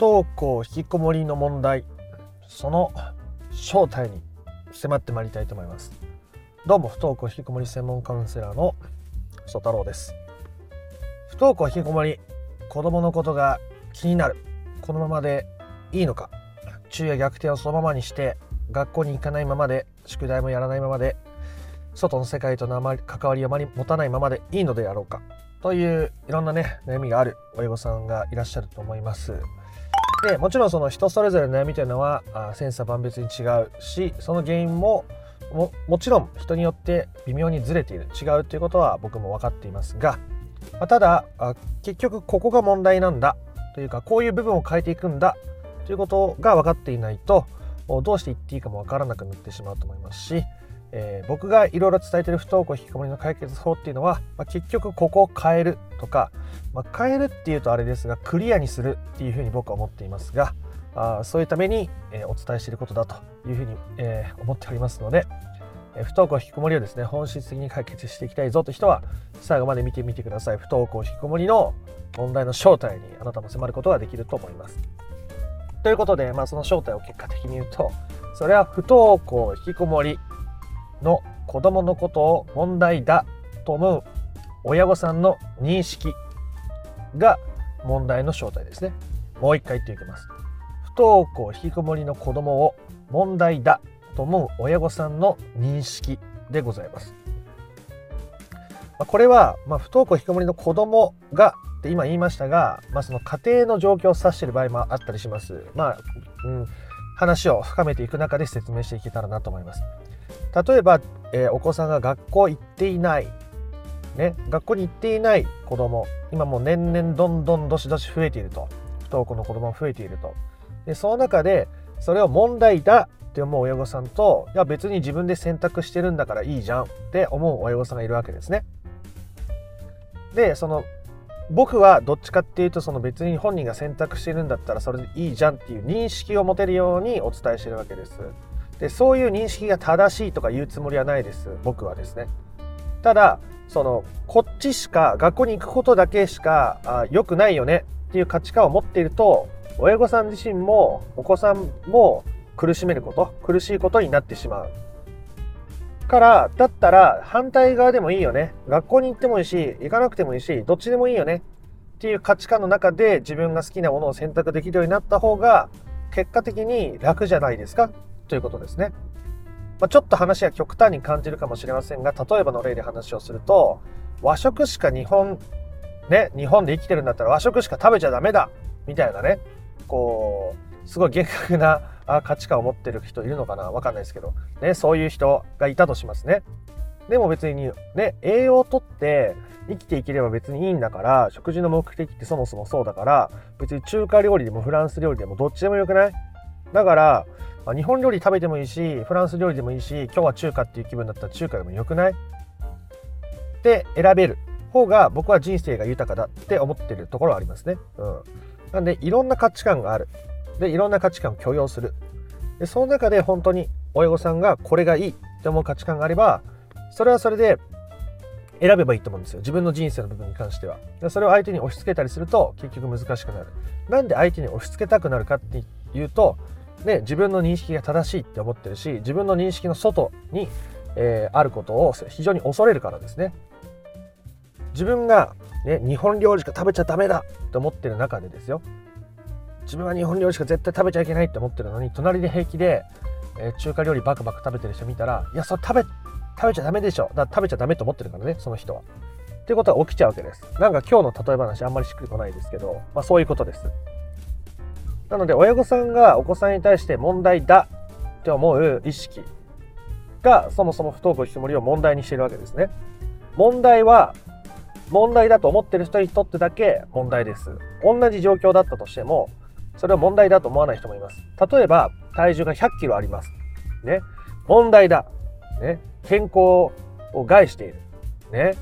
登校引きこもりの問題その正体に迫ってまいりたいと思います。どうも不登校引きこもり専門カウンセラーの曽太郎です。不登校引きこもり子供のことが気になる。このままでいいのか。昼夜逆転をそのままにして学校に行かないままで宿題もやらないままで外の世界とのあまり関わりをあまり持たないままでいいのであろうか。といういろんなね悩みがある親御さんがいらっしゃると思います。でもちろんその人それぞれの悩みというのはあ千差万別に違うしその原因もももちろん人によって微妙にずれている。違うということは僕も分かっていますが、まあ、ただあ結局ここが問題なんだ。というかこういう部分を変えていくんだ。ということが分かっていないとどうして言っていいかも分からなくなってしまうと思いますし、えー、僕がいろいろ伝えてる不登校引きこもりの解決法っていうのは、まあ、結局ここを変えるとか、まあ、変えるっていうとあれですがクリアにするっていうふうに僕は思っていますがあそういうために、えー、お伝えしていることだというふうに、えー、思っておりますので、えー、不登校引きこもりをですね本質的に解決していきたいぞという人は最後まで見てみてください。不登校引きこもりの問題の正体にあなたも迫ることができると思います。ということで、まあ、その正体を結果的に言うとそれは不登校引きこもりの子供のことを問題だと思う親御さんの認識が問題の正体ですね。もう一回言っていきます。不登校引きこもりの子供を問題だと思う親御さんの認識でございます。これは、まあ、不登校引きこもりの子供がって今言いましたが、まあ、その家庭の状況を指している場合もあったりします。まあ、うん、話を深めていく中で説明していけたらなと思います。例えば、えー、お子さんが学校行っていない、ね、学校に行っていない子供今もう年々どんどんどしどし増えていると不登校の子供が増えているとでその中でそれを問題だって思う親御さんといや別に自分で選択してるんだからいいじゃんって思う親御さんがいるわけですね。でその僕はどっちかっていうとその別に本人が選択してるんだったらそれでいいじゃんっていう認識を持てるようにお伝えしてるわけです。でそういう認識が正しいとか言うつもりはないです。僕はですね。ただそのこっちしか学校に行くことだけしかあ良くないよね。っていう価値観を持っていると親御さん自身もお子さんも苦しめること苦しいことになってしまう。からだったら反対側でもいいよね。学校に行ってもいいし行かなくてもいいしどっちでもいいよね。っていう価値観の中で自分が好きなものを選択できるようになった方が結果的に楽じゃないですか。ということですね。まあ、ちょっと話は極端に感じるかもしれませんが、例えばの例で話をすると、和食しか日本、ね、日本で生きてるんだったら和食しか食べちゃダメだみたいなね、こう、すごい厳格な価値観を持ってる人いるのかな？わかんないですけど、ね、そういう人がいたとしますね。でも別にね、栄養をとって生きていければ別にいいんだから、食事の目的ってそもそもそうだから、別に中華料理でもフランス料理でもどっちでもよくない？だから、日本料理食べてもいいしフランス料理でもいいし今日は中華っていう気分だったら中華でもよくない？って選べる方が僕は人生が豊かだって思ってるところはありますね。うん、なんでいろんな価値観がある。でいろんな価値観を許容する。でその中で本当に親御さんがこれがいいって思う価値観があればそれはそれで選べばいいと思うんですよ自分の人生の部分に関してはでそれを相手に押し付けたりすると結局難しくなるなんで相手に押し付けたくなるかっていうとで自分の認識が正しいって思ってるし自分の認識の外に、えー、あることを非常に恐れるからですね。自分が、ね、日本料理しか食べちゃダメだって思ってる中でですよ。自分は日本料理しか絶対食べちゃいけないって思ってるのに隣で平気で、えー、中華料理バクバク食べてる人見たらいやそれ食べ食べちゃダメでしょ。だから食べちゃダメと思ってるからねその人は。っていうことが起きちゃうわけです。なんか今日の例え話あんまりしっくりこないですけど、まあ、そういうことです。なので親御さんがお子さんに対して問題だって思う意識がそもそも不登校引きこもりを問題にしているわけですね。問題は問題だと思ってる人にとってだけ問題です。同じ状況だったとしてもそれを問題だと思わない人もいます。例えば体重が100キロあります。ね。問題だ。ね。健康を害している。ね。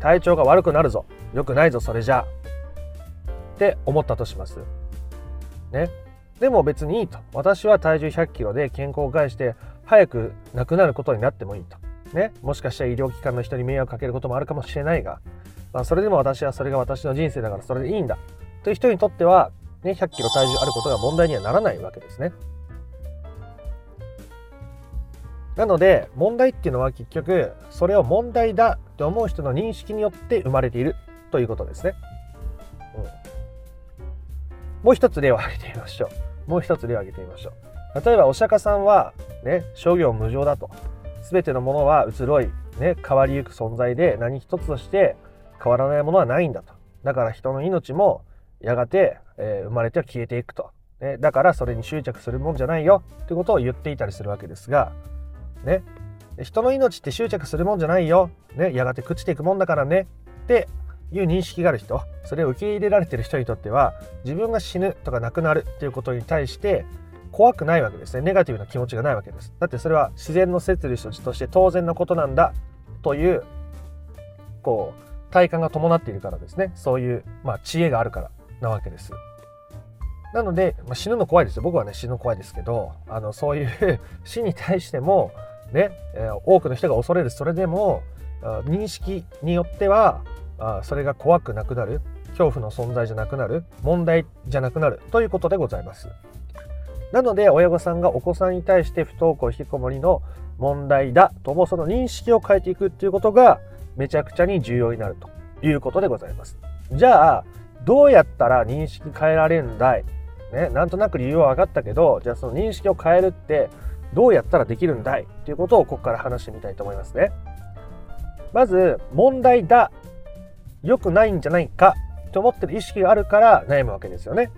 体調が悪くなるぞ。良くないぞ、それじゃ。って思ったとします。ね。でも別にいいと。私は体重100キロで健康を害して早く亡くなることになってもいいと。ね。もしかしたら医療機関の人に迷惑かけることもあるかもしれないが、まあ、それでも私はそれが私の人生だからそれでいいんだ。という人にとってはね、100キロ体重あることが問題にはならないわけですね。なので問題っていうのは結局それを問題だと思う人の認識によって生まれているということですね。うん、もう一つ例を挙げてみましょう。もう一つ例を挙げてみましょう。例えばお釈迦さんはね諸行無常だと全てのものは移ろい、ね、変わりゆく存在で何一つとして変わらないものはないんだと。だから人の命もやがて、えー、生まれては消えていくと。ね、だからそれに執着するもんじゃないよってことを言っていたりするわけですがね、人の命って執着するもんじゃないよ、ね、やがて朽ちていくもんだからねっていう認識がある人それを受け入れられてる人にとっては自分が死ぬとか亡くなるっていうことに対して怖くないわけですね。ネガティブな気持ちがないわけです。だってそれは自然の摂理として当然なことなんだというこう体感が伴っているからですね。そういう、まあ、知恵があるからなわけです。なので、まあ、死ぬの怖いですよ。僕はね死ぬの怖いですけどあのそういう 死に対してもね、え、多くの人が恐れる。それでも認識によってはあそれが怖くなくなる恐怖の存在じゃなくなる問題じゃなくなるということでございます。なので親御さんがお子さんに対して不登校引きこもりの問題だと思うその認識を変えていくっていうことがめちゃくちゃに重要になるということでございます。じゃあどうやったら認識変えられるんだい？ね、なんとなく理由は分かったけどじゃあその認識を変えるってどうやったらできるんだい？っていうことをここから話してみたいと思いますね。まず問題だ良くないんじゃないかと思ってる意識があるから悩むわけですよね。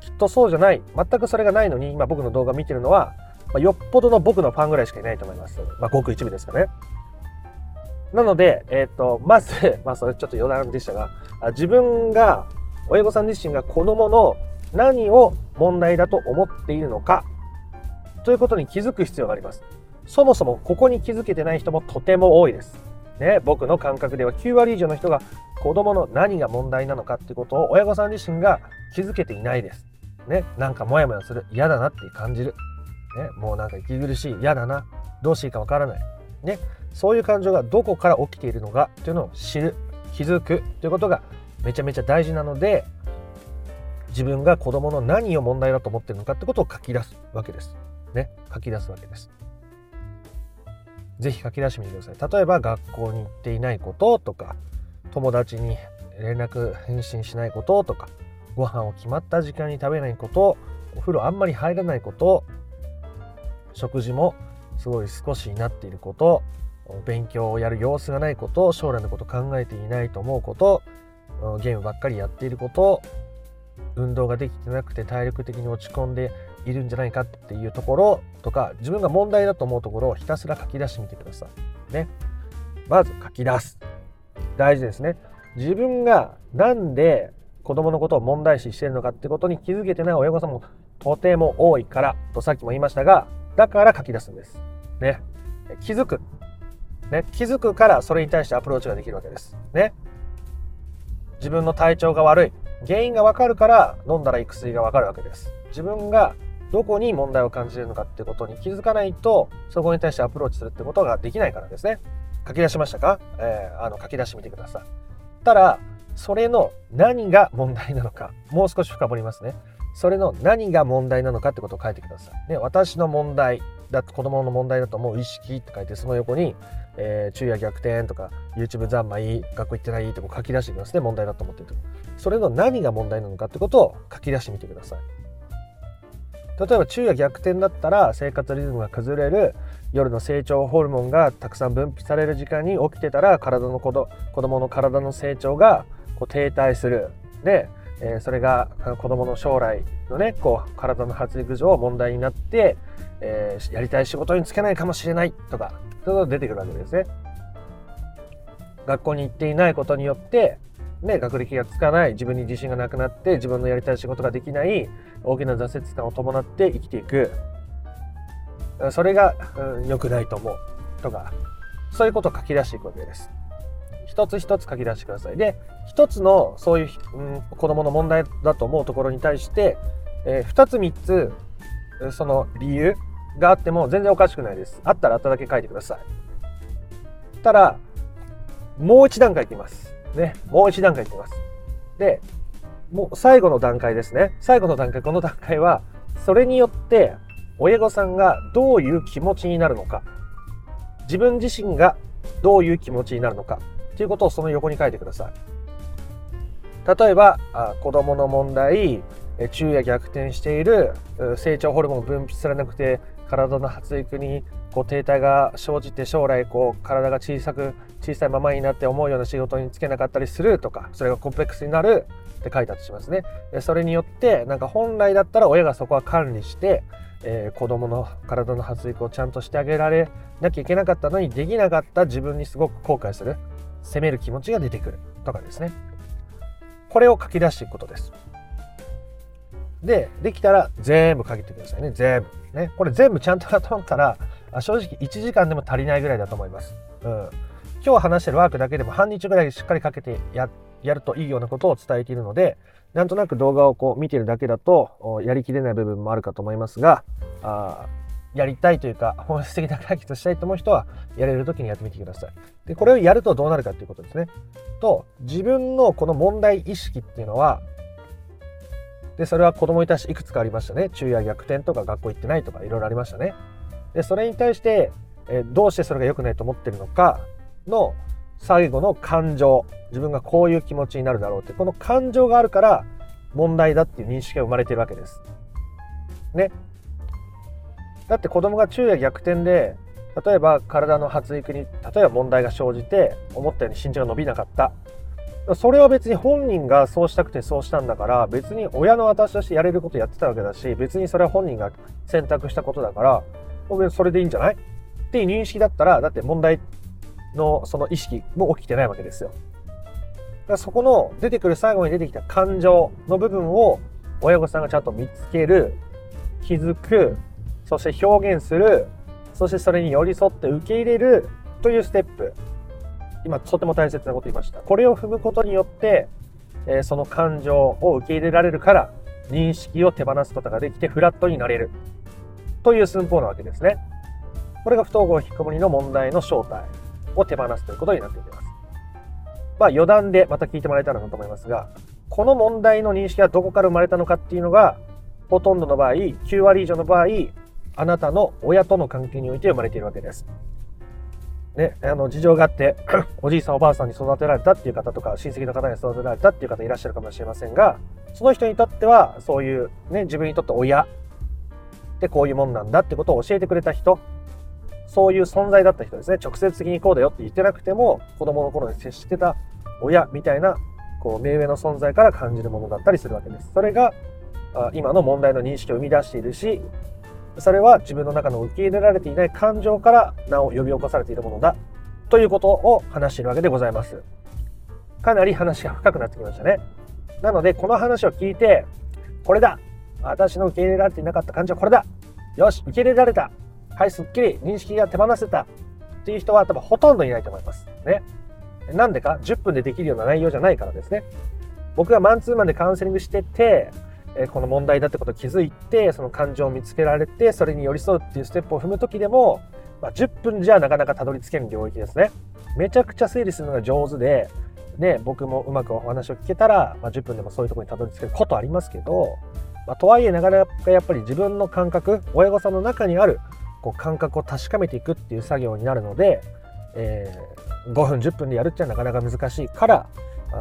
きっとそうじゃない全くそれがないのに今僕の動画見てるのは、まあ、よっぽどの僕のファンぐらいしかいないと思います。まあ、ごく一部ですかね。なので、えっ、ー、と、まず、まあそれちょっと余談でしたが、自分が、親御さん自身が子供の何を問題だと思っているのかということに気づく必要があります。そもそもここに気づけてない人もとても多いです。ね、僕の感覚では9割以上の人が子供の何が問題なのかってことを親御さん自身が気づけていないです。ね、なんかモヤモヤする、嫌だなって感じる。ね、もうなんか息苦しい、嫌だな、どうしていいかわからない。ね、そういう感情がどこから起きているのかというのを知る、気づくということがめちゃめちゃ大事なので、自分が子供の何を問題だと思ってるのかってことを書き出すわけです。ね、書き出すわけです。ぜひ書き出してみてください。例えば学校に行っていないこととか、友達に連絡返信しないこととか、ご飯を決まった時間に食べないこと、お風呂あんまり入らないこと、食事もすごい少しになっていること、勉強をやる様子がないこと、将来のこと考えていないと思うこと、ゲームばっかりやっていること、運動ができてなくて体力的に落ち込んでいるんじゃないかっていうところとか自分が問題だと思うところをひたすら書き出してみてください。ね。まず書き出す。大事ですね。自分がなんで子供のことを問題視してるのかってことに気づけてない親御さんもとても多いからとさっきも言いましたがだから書き出すんです。ね。気づく。ね。気づくからそれに対してアプローチができるわけです。ね。自分の体調が悪い。原因がわかるから飲んだらいい薬がわかるわけです。自分がどこに問題を感じるのかってことに気づかないとそこに対してアプローチするってことができないからですね。書き出しましたか、えー、あの書き出してみてください。ただそれの何が問題なのかもう少し深掘りますね。それの何が問題なのかってことを書いてください、ね、私の問題だ子供の問題だと思う意識って書いてその横に、えー、昼夜逆転とか YouTube 三昧学校行ってないってこ書き出してきますね。問題だと思ってると。それの何が問題なのかってことを書き出してみてください。例えば昼夜逆転だったら生活リズムが崩れる夜の成長ホルモンがたくさん分泌される時間に起きてたら体の子ど子供の体の成長がこう停滞するで、えー、それが子供の将来のねこう体の発育上問題になって、えー、やりたい仕事に就けないかもしれないとかそういうのが出てくるわけですね。学校に行っていないことによってね、学歴がつかない自分に自信がなくなって自分のやりたい仕事ができない大きな挫折感を伴って生きていく。それが、うん、くないと思うとかそういうことを書き出していくわけです。一つ一つ書き出してください。で一つのそういう、うん、子供の問題だと思うところに対して、えー、2つ3つその理由があっても全然おかしくないです。あったらあっただけ書いてください。たらもう一段階いきます。ね、もう一段階いきます。で、もう最後の段階ですね。最後の段階、この段階は、それによって親御さんがどういう気持ちになるのか、自分自身がどういう気持ちになるのか、ということをその横に書いてください。例えば、あ子供の問題、昼夜逆転している成長ホルモン分泌されなくて体の発育にこう停滞が生じて将来こう体が小さく小さいままになって思うような仕事に就けなかったりするとかそれがコンプレックスになるって書いたとしますねで。それによってなんか本来だったら親がそこは管理して、えー、子供の体の発育をちゃんとしてあげられなきゃいけなかったのにできなかった自分にすごく後悔する責める気持ちが出てくるとかですね。これを書き出していくことです。で、できたら全部かけてくださいね。全部。ね。これ全部ちゃんとやったったら、正直1時間でも足りないぐらいだと思います。うん。今日話してるワークだけでも半日ぐらいしっかりかけてややるといいようなことを伝えているので、なんとなく動画をこう見てるだけだと、やりきれない部分もあるかと思いますが、あやりたいというか、本質的な解決したいと思う人は、やれる時にやってみてください。で、これをやるとどうなるかっていうことですね。と、自分のこの問題意識っていうのは、でそれは子供に対していくつかありましたね。昼夜逆転とか学校行ってないとかいろいろありましたね。でそれに対して、えどうしてそれが良くないと思ってるのかの最後の感情。自分がこういう気持ちになるだろうって。この感情があるから問題だっていう認識が生まれてるわけです。ね。だって子供が昼夜逆転で例えば体の発育に例えば問題が生じて思ったように身長が伸びなかった。それは別に本人がそうしたくてそうしたんだから別に親の私としてやれることやってたわけだし別にそれは本人が選択したことだからそれでいいんじゃない？っていう認識だったらだって問題のその意識も起きてないわけですよ。だからそこの出てくる最後に出てきた感情の部分を親御さんがちゃんと見つける気づくそして表現するそしてそれに寄り添って受け入れるというステップ今とても大切なこと言いました。これを踏むことによって、え、その感情を受け入れられるから、認識を手放すことができてフラットになれる。という寸法なわけですね。これが不統合引きこもりの問題の正体を手放すということになっていきます。まあ余談でまた聞いてもらえたらなと思いますが、この問題の認識はどこから生まれたのかっていうのが、ほとんどの場合、9割以上の場合、あなたの親との関係において生まれているわけです。ね、あの事情があって おじいさんおばあさんに育てられたっていう方とか親戚の方に育てられたっていう方いらっしゃるかもしれませんがその人にとってはそういう、ね、自分にとって親ってこういうもんなんだってことを教えてくれた人そういう存在だった人ですね直接的にこうだよって言ってなくても子供の頃に接してた親みたいなこう目上の存在から感じるものだったりするわけです。それが今の問題の認識を生み出しているしそれは自分の中の受け入れられていない感情から名を呼び起こされているものだということを話しているわけでございます。かなり話が深くなってきましたね。なので、この話を聞いて、これだ私の受け入れられていなかった感情はこれだよし受け入れられたはい、すっきり認識が手放せたっていう人は多分ほとんどいないと思います。ね。なんでか ?10 分でできるような内容じゃないからですね。僕がマンツーマンでカウンセリングしてて、えこの問題だってことを気づいてその感情を見つけられてそれに寄り添うっていうステップを踏む時でも、まあ、10分じゃなかなかたどり着ける領域ですね。めちゃくちゃ整理するのが上手でね、僕もうまくお話を聞けたら、まあ、10分でもそういうとこにたどり着けることありますけど、まあ、とはいえなかなかやっぱり自分の感覚親御さんの中にあるこう感覚を確かめていくっていう作業になるので、えー、5分10分でやるっていうのはなかなか難しいから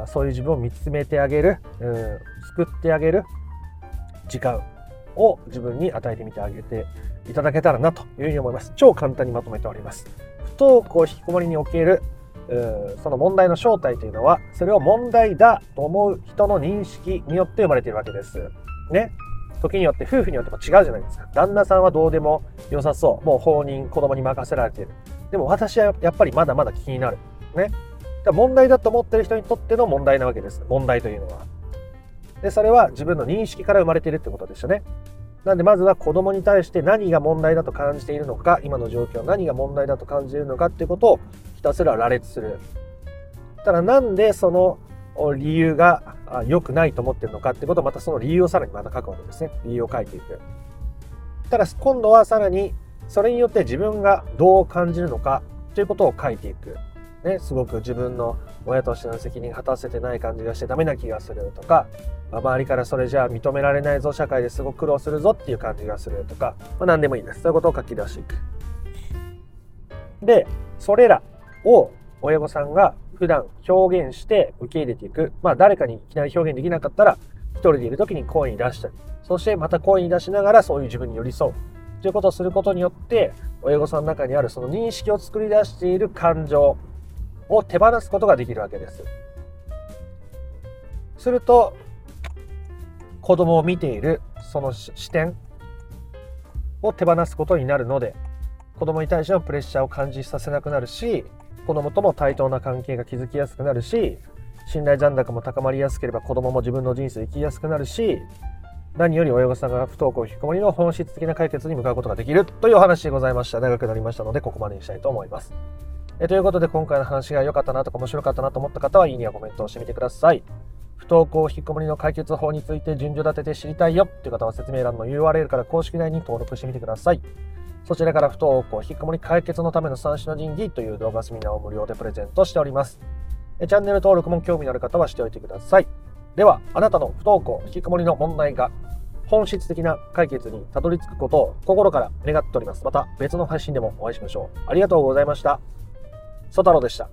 そういう自分を見つめてあげる、うん、救ってあげる時間を自分に与えてみてあげていただけたらなというふうに思います。超簡単にまとめております。不登校引きこもりにおけるその問題の正体というのはそれを問題だと思う人の認識によって生まれているわけです。ね。時によって夫婦によっても違うじゃないですか。旦那さんはどうでも良さそう。もう放任、子供に任せられている。でも私はやっぱりまだまだ気になる。ね。問題だと思ってる人にとっての問題なわけです。問題というのは。で、それは自分の認識から生まれているってことでしたね。なんでまずは子供に対して何が問題だと感じているのか、今の状況何が問題だと感じているのかっていうことをひたすら羅列する。ただなんでその理由が良くないと思ってるのかってことをまたその理由をさらにまた書くわけですね。理由を書いていく。ただ今度はさらにそれによって自分がどう感じるのかということを書いていく。ね、すごく自分の親としての責任果たせてない感じがしてダメな気がするとか、まあ、周りからそれじゃあ認められないぞ社会ですごく苦労するぞっていう感じがするとか、まあ、何でもいいです。そういうことを書き出していく。でそれらを親御さんが普段表現して受け入れていく。まあ誰かにいきなり表現できなかったら一人でいる時に声に出したり。そしてまた声に出しながらそういう自分に寄り添う。ということをすることによって親御さんの中にあるその認識を作り出している感情。を手放すことができるわけです。すると子供を見ているその視点を手放すことになるので子供に対してのプレッシャーを感じさせなくなるし子供とも対等な関係が築きやすくなるし信頼残高も高まりやすければ子供も自分の人生生きやすくなるし何より親御さんが不登校引きこもりの本質的な解決に向かうことができるというお話でございました。長くなりましたので、ここまでにしたいと思います。えということで、今回の話が良かったなとか面白かったなと思った方は、いいねやコメントをしてみてください。不登校引きこもりの解決法について順序立てて知りたいよという方は説明欄の URL から公式内に登録してみてください。そちらから不登校引きこもり解決のための三種の神器という動画セミナーを無料でプレゼントしております。チャンネル登録も興味のある方はしておいてください。では、あなたの不登校引きこもりの問題が本質的な解決にたどり着くことを心から願っております。また別の配信でもお会いしましょう。ありがとうございました。ソタロでした。